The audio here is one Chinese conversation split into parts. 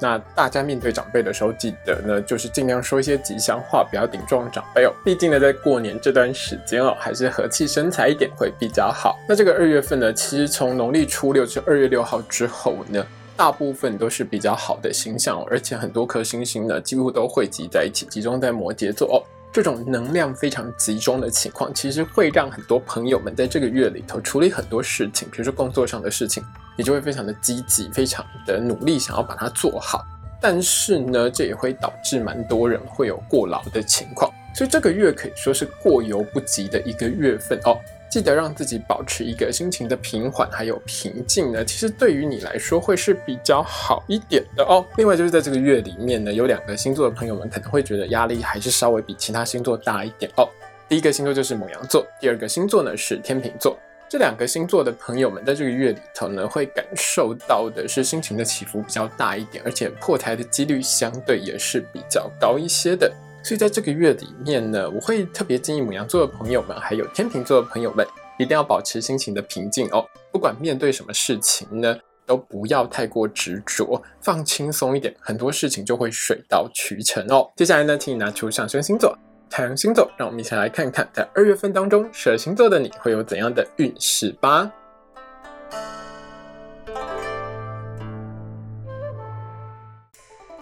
那大家面对长辈的时候，记得呢，就是尽量说一些吉祥话，不要顶撞长辈哦。毕竟呢，在过年这段时间哦，还是和气生财一点会比较好。那这个二月份呢，其实从农历初六至二月六号之后呢。大部分都是比较好的星象，而且很多颗星星呢，几乎都汇集在一起，集中在摩羯座哦。这种能量非常集中的情况，其实会让很多朋友们在这个月里头处理很多事情，比如说工作上的事情，你就会非常的积极，非常的努力，想要把它做好。但是呢，这也会导致蛮多人会有过劳的情况，所以这个月可以说是过犹不及的一个月份哦。记得让自己保持一个心情的平缓还有平静呢，其实对于你来说会是比较好一点的哦。另外就是在这个月里面呢，有两个星座的朋友们可能会觉得压力还是稍微比其他星座大一点哦。第一个星座就是母羊座，第二个星座呢是天秤座。这两个星座的朋友们在这个月里头呢，会感受到的是心情的起伏比较大一点，而且破台的几率相对也是比较高一些的。所以在这个月里面呢，我会特别建议母羊座的朋友们，还有天秤座的朋友们，一定要保持心情的平静哦。不管面对什么事情呢，都不要太过执着，放轻松一点，很多事情就会水到渠成哦。接下来呢，请你拿出上升星座、太阳星座，让我们一起来看看，在二月份当中，蛇星座的你会有怎样的运势吧。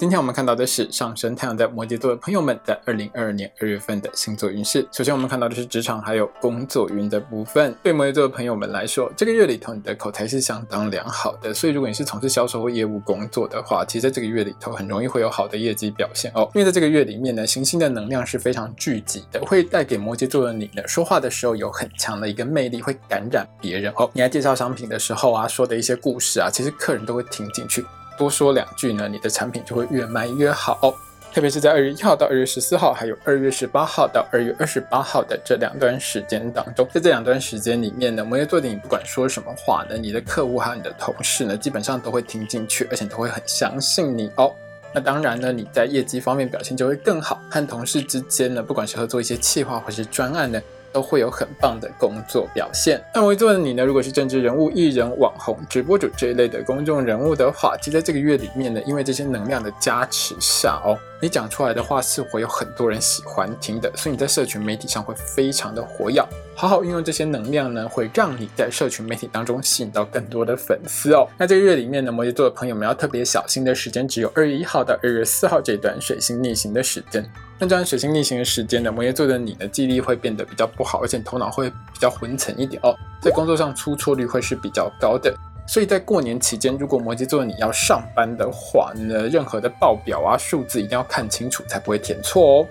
今天我们看到的是上升太阳在摩羯座的朋友们在二零二二年二月份的星座运势。首先，我们看到的是职场还有工作运的部分。对摩羯座的朋友们来说，这个月里头你的口才是相当良好的，所以如果你是从事销售或业务工作的话，其实在这个月里头很容易会有好的业绩表现哦。因为在这个月里面呢，行星的能量是非常聚集的，会带给摩羯座的你呢，说话的时候有很强的一个魅力，会感染别人哦。你在介绍商品的时候啊，说的一些故事啊，其实客人都会听进去。多说两句呢，你的产品就会越卖越好。特别是在二月一号到二月十四号，还有二月十八号到二月二十八号的这两段时间当中，在这两段时间里面呢，摩羯座的你不管说什么话呢，你的客户还有你的同事呢，基本上都会听进去，而且都会很相信你哦。那当然呢，你在业绩方面表现就会更好，和同事之间呢，不管是合作一些企划或是专案呢。都会有很棒的工作表现。那我做的你呢？如果是政治人物、艺人、网红、直播主这一类的公众人物的话，其实在这个月里面呢，因为这些能量的加持下哦，你讲出来的话是会有很多人喜欢听的，所以你在社群媒体上会非常的活跃。好好运用这些能量呢，会让你在社群媒体当中吸引到更多的粉丝哦。那这个月里面呢，摩羯座的朋友们要特别小心的时间，只有二月一号到二月四号这段水星逆行的时间。那这段水星逆行的时间呢，摩羯座的你呢，记忆力会变得比较不好，而且头脑会比较昏沉一点哦，在工作上出错率会是比较高的。所以在过年期间，如果摩羯座你要上班的话呢，任何的报表啊、数字一定要看清楚，才不会填错哦。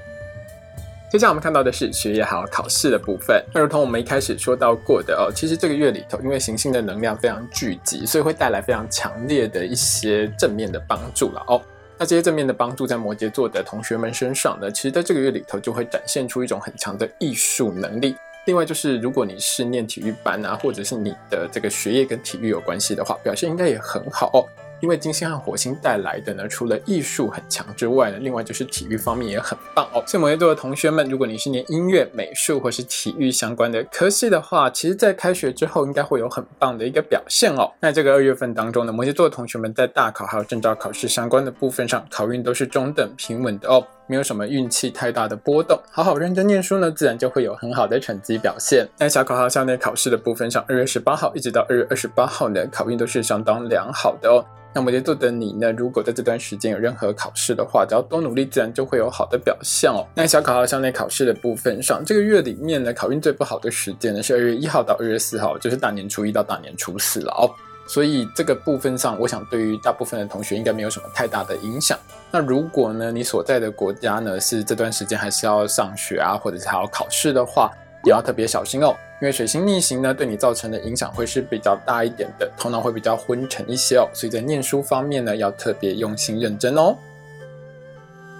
接下来我们看到的是学业还有考试的部分。那如同我们一开始说到过的哦，其实这个月里头，因为行星的能量非常聚集，所以会带来非常强烈的一些正面的帮助了哦。那这些正面的帮助在摩羯座的同学们身上呢，其实在这个月里头就会展现出一种很强的艺术能力。另外就是，如果你是念体育班啊，或者是你的这个学业跟体育有关系的话，表现应该也很好。因为金星和火星带来的呢，除了艺术很强之外呢，另外就是体育方面也很棒哦。所以摩羯座的同学们，如果你是念音乐、美术或是体育相关的科系的话，其实在开学之后应该会有很棒的一个表现哦。那这个二月份当中呢，摩羯座的同学们在大考还有证照考试相关的部分上，考运都是中等平稳的哦。没有什么运气太大的波动，好好认真念书呢，自然就会有很好的成绩表现。那小考号校内考试的部分上，二月十八号一直到二月二十八号呢，考运都是相当良好的哦。那摩羯座的你呢？如果在这段时间有任何考试的话，只要多努力，自然就会有好的表现哦。那小考号校内考试的部分上，这个月里面呢，考运最不好的时间呢是二月一号到二月四号，就是大年初一到大年初四了哦。所以这个部分上，我想对于大部分的同学应该没有什么太大的影响。那如果呢，你所在的国家呢是这段时间还是要上学啊，或者是还要考试的话，也要特别小心哦。因为水星逆行呢，对你造成的影响会是比较大一点的，头脑会比较昏沉一些哦，所以在念书方面呢，要特别用心认真哦。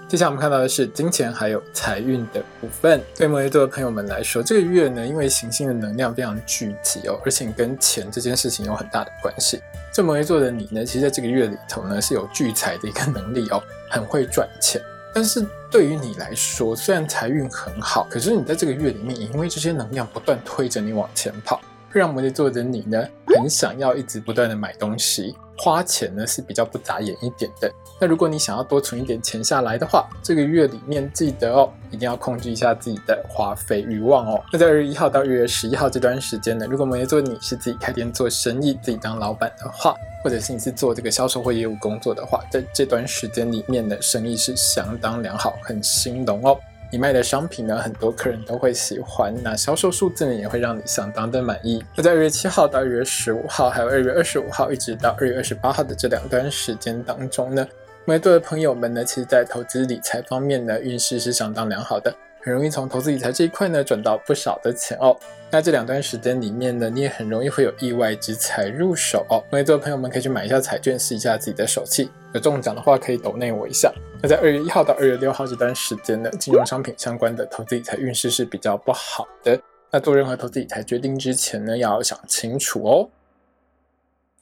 接下来我们看到的是金钱还有财运的部分。对摩羯座的朋友们来说，这个月呢，因为行星的能量非常聚集哦，而且跟钱这件事情有很大的关系。这摩羯座的你呢，其实在这个月里头呢，是有聚财的一个能力哦，很会赚钱。但是对于你来说，虽然财运很好，可是你在这个月里面，也因为这些能量不断推着你往前跑，会让摩羯座的你呢，很想要一直不断的买东西。花钱呢是比较不眨眼一点的。那如果你想要多存一点钱下来的话，这个月里面记得哦，一定要控制一下自己的花费欲望哦。那在二月一号到二月十一号这段时间呢，如果摩羯座你是自己开店做生意，自己当老板的话，或者是你是做这个销售或业务工作的话，在这段时间里面的生意是相当良好，很兴隆哦。你卖的商品呢，很多客人都会喜欢，那销售数字呢也会让你相当的满意。那在二月七号到二月十五号，还有二月二十五号，一直到二月二十八号的这两段时间当中呢，摩羯座的朋友们呢，其实在投资理财方面呢，运势是相当良好的。很容易从投资理财这一块呢赚到不少的钱哦。那这两段时间里面呢，你也很容易会有意外之财入手哦。摩羯座的朋友们可以去买一下彩券，试一下自己的手气。有中奖的话，可以抖内我一下。那在二月一号到二月六号这段时间呢，金融商品相关的投资理财运势是比较不好的。那做任何投资理财决定之前呢，要想清楚哦。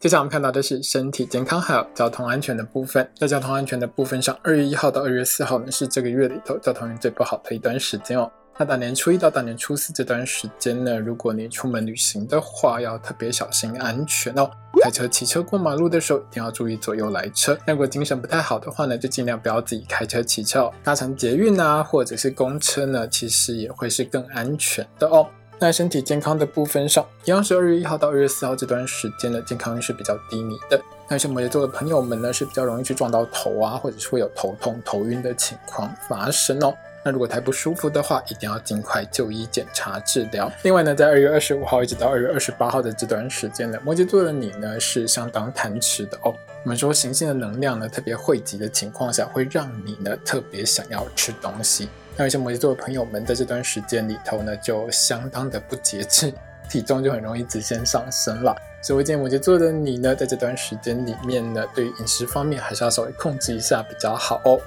接下来我们看到的是身体健康还有交通安全的部分。在交通安全的部分上，二月一号到二月四号呢是这个月里头交通运最不好的一段时间哦。那大年初一到大年初四这段时间呢，如果你出门旅行的话，要特别小心安全哦。开车、骑车过马路的时候，一定要注意左右来车。如果精神不太好的话呢，就尽量不要自己开车、骑车哦。搭乘捷运啊，或者是公车呢，其实也会是更安全的哦。在身体健康的部分上，一样是二月一号到二月四号这段时间的健康是比较低迷的。那些摩羯座的朋友们呢，是比较容易去撞到头啊，或者是会有头痛、头晕的情况发生哦。那如果太不舒服的话，一定要尽快就医检查治疗。另外呢，在二月二十五号一直到二月二十八号的这段时间呢，摩羯座的你呢是相当贪吃的哦。我们说行星的能量呢特别汇集的情况下，会让你呢特别想要吃东西。那有些摩羯座的朋友们在这段时间里头呢，就相当的不节制，体重就很容易直线上升了。所以，我建议摩羯座的你呢，在这段时间里面呢，对于饮食方面还是要稍微控制一下比较好哦。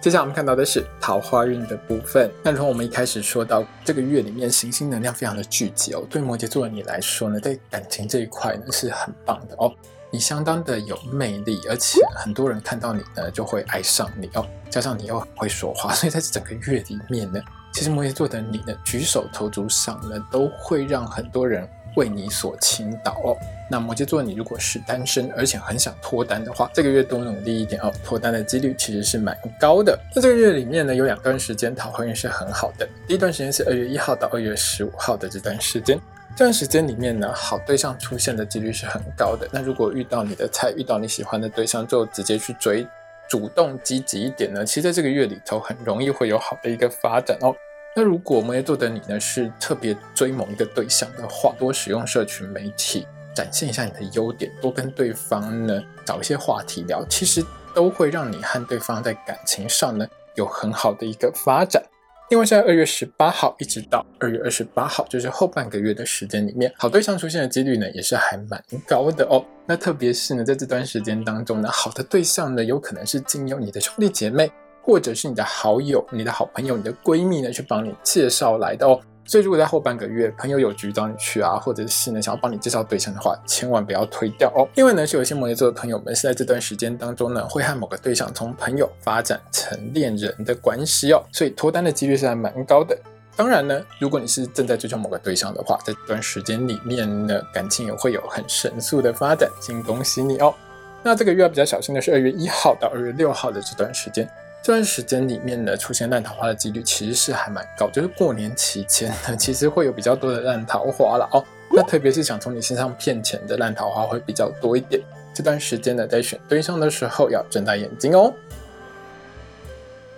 接下来我们看到的是桃花运的部分。那从我们一开始说到这个月里面行星能量非常的聚集哦，对摩羯座的你来说呢，在感情这一块呢是很棒的哦。你相当的有魅力，而且很多人看到你呢就会爱上你哦。加上你又很会说话，所以在这整个月里面呢，其实摩羯座的你呢举手投足上呢都会让很多人为你所倾倒哦。那摩羯座你如果是单身，而且很想脱单的话，这个月多努力一点哦，脱单的几率其实是蛮高的。那这个月里面呢有两段时间桃花运是很好的，第一段时间是二月一号到二月十五号的这段时间。这段时间里面呢，好对象出现的几率是很高的。那如果遇到你的菜，遇到你喜欢的对象，就直接去追，主动积极一点呢。其实在这个月里头，很容易会有好的一个发展哦。那如果摩羯座的你呢，是特别追某一个对象的话，多使用社群媒体，展现一下你的优点，多跟对方呢找一些话题聊，其实都会让你和对方在感情上呢有很好的一个发展。另外，在二月十八号一直到二月二十八号，就是后半个月的时间里面，好对象出现的几率呢，也是还蛮高的哦。那特别是呢，在这段时间当中呢，好的对象呢，有可能是经由你的兄弟姐妹，或者是你的好友、你的好朋友、你的闺蜜呢，去帮你介绍来的哦。所以，如果在后半个月朋友有局找你去啊，或者是呢想要帮你介绍对象的话，千万不要推掉哦。因为呢，是有些摩羯座的朋友们是在这段时间当中呢，会和某个对象从朋友发展成恋人的关系哦，所以脱单的几率是还蛮高的。当然呢，如果你是正在追求某个对象的话，在这段时间里面呢，感情也会有很神速的发展，请恭喜你哦。那这个月要比较小心的是二月一号到二月六号的这段时间。这段时间里面呢，出现烂桃花的几率其实是还蛮高，就是过年期间呢，其实会有比较多的烂桃花了哦。那特别是想从你身上骗钱的烂桃花会比较多一点。这段时间呢，在选对象的时候要睁大眼睛哦。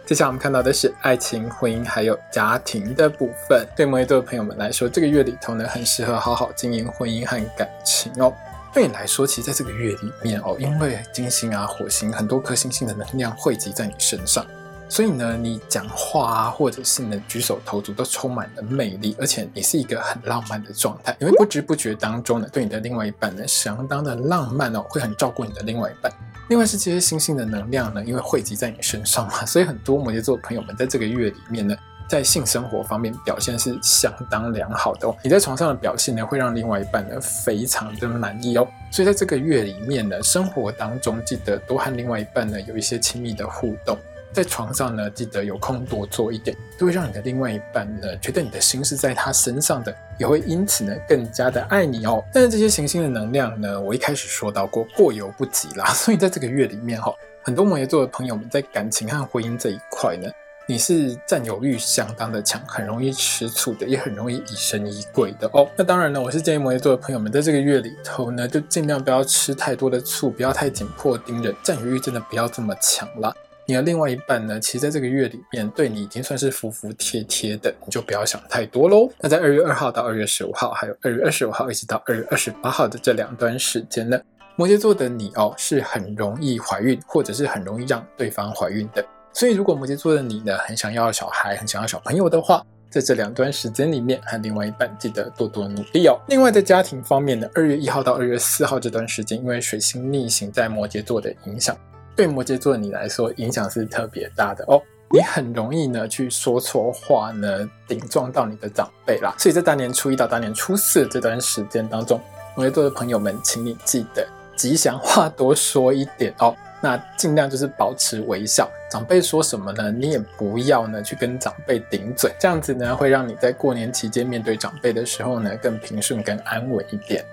接下来我们看到的是爱情、婚姻还有家庭的部分。对摩羯座的朋友们来说，这个月里头呢，很适合好好经营婚姻和感情哦。对你来说，其实在这个月里面哦，因为金星啊、火星很多颗星星的能量汇集在你身上，所以呢，你讲话啊，或者是呢举手投足都充满了魅力，而且你是一个很浪漫的状态。因为不知不觉当中呢，对你的另外一半呢，相当的浪漫哦，会很照顾你的另外一半。另外是这些星星的能量呢，因为汇集在你身上嘛，所以很多摩羯座朋友们在这个月里面呢。在性生活方面表现是相当良好的哦，你在床上的表现呢，会让另外一半呢非常的满意哦。所以在这个月里面呢，生活当中记得多和另外一半呢有一些亲密的互动，在床上呢记得有空多做一点，都会让你的另外一半呢觉得你的心是在他身上的，也会因此呢更加的爱你哦。但是这些行星的能量呢，我一开始说到过过犹不及啦，所以在这个月里面哈，很多摩羯座的朋友们在感情和婚姻这一块呢。你是占有欲相当的强，很容易吃醋的，也很容易疑神疑鬼的哦。那当然呢，我是建议摩羯座的朋友们，在这个月里头呢，就尽量不要吃太多的醋，不要太紧迫盯着，占有欲真的不要这么强了。你的另外一半呢，其实在这个月里面对你已经算是服服帖帖的，你就不要想太多喽。那在二月二号到二月十五号，还有二月二十五号一直到二月二十八号的这两段时间呢，摩羯座的你哦，是很容易怀孕，或者是很容易让对方怀孕的。所以，如果摩羯座的你呢，很想要小孩，很想要小朋友的话，在这两段时间里面，和另外一半记得多多努力哦。另外，在家庭方面呢，二月一号到二月四号这段时间，因为水星逆行在摩羯座的影响，对摩羯座的你来说，影响是特别大的哦。你很容易呢去说错话呢，顶撞到你的长辈啦。所以在大年初一到大年初四这段时间当中，摩羯座的朋友们，请你记得吉祥话多说一点哦。那尽量就是保持微笑，长辈说什么呢？你也不要呢去跟长辈顶嘴，这样子呢会让你在过年期间面对长辈的时候呢更平顺、更安稳一点。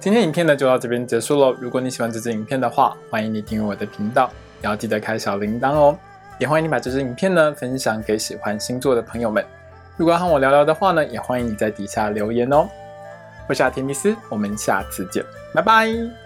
今天影片呢就到这边结束喽。如果你喜欢这支影片的话，欢迎你订阅我的频道，也要记得开小铃铛哦。也欢迎你把这支影片呢分享给喜欢星座的朋友们。如果要和我聊聊的话呢，也欢迎你在底下留言哦。我是阿提米斯，我们下次见，拜拜。